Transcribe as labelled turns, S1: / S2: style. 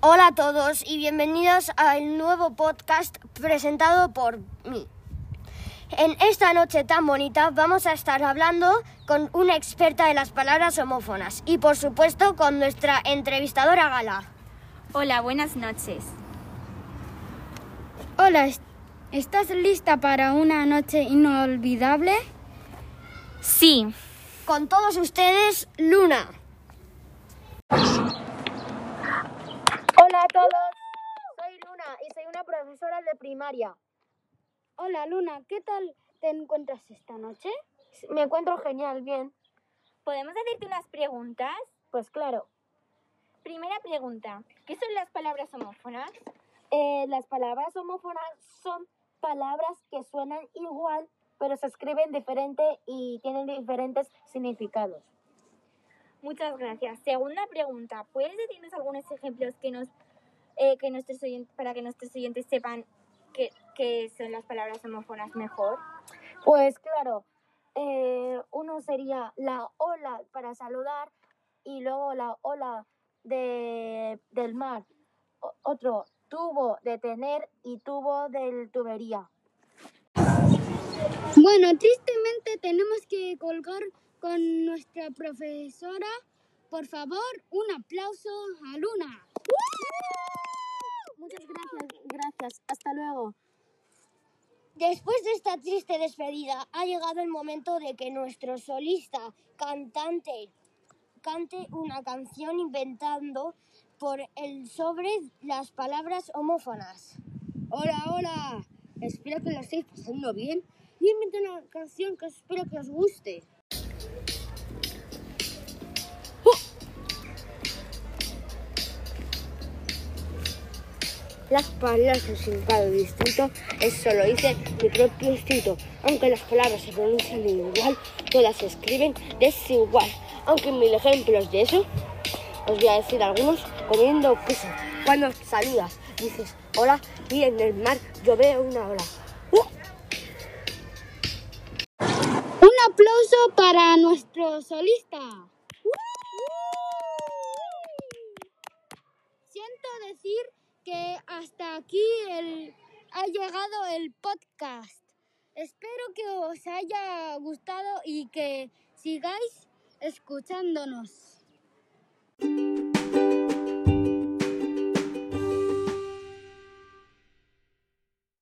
S1: Hola a todos y bienvenidos al nuevo podcast presentado por mí. En esta noche tan bonita vamos a estar hablando con una experta de las palabras homófonas y por supuesto con nuestra entrevistadora Gala.
S2: Hola, buenas noches.
S3: Hola, ¿estás lista para una noche inolvidable?
S2: Sí.
S1: Con todos ustedes, Luna.
S4: Hola a todos, soy Luna y soy una profesora de primaria.
S3: Hola Luna, ¿qué tal te encuentras esta noche?
S4: Me encuentro genial, bien.
S2: ¿Podemos hacerte unas preguntas?
S4: Pues claro.
S2: Primera pregunta, ¿qué son las palabras homófonas?
S4: Eh, las palabras homófonas son palabras que suenan igual, pero se escriben diferente y tienen diferentes significados.
S2: Muchas gracias. Segunda pregunta, ¿puedes decirnos algunos ejemplos que nos, eh, que nuestros oyentes, para que nuestros oyentes sepan qué, qué son las palabras homófonas mejor?
S4: Pues claro, eh, uno sería la ola para saludar y luego la ola de, del mar. O- otro, tubo de tener y tubo del tubería.
S3: Bueno, tristemente tenemos que colgar con nuestra profesora. Por favor, un aplauso a Luna.
S4: Muchas gracias, gracias. Hasta luego.
S1: Después de esta triste despedida, ha llegado el momento de que nuestro solista, cantante, cante una canción inventando por el sobre las palabras homófonas.
S3: Hola, hola. Espero que lo estéis pasando bien. Y invento una canción que espero que os guste.
S5: Las palabras con significado distinto, eso lo dice mi propio instinto. Aunque las palabras se pronuncian igual, todas se escriben desigual. Aunque mil ejemplos de eso, os voy a decir algunos comiendo queso. Cuando saludas, dices hola y en el mar yo una ola. ¡Uh!
S3: Un aplauso para nuestro solista. Siento decir que hasta aquí ha llegado el podcast. Espero que os haya gustado y que sigáis escuchándonos.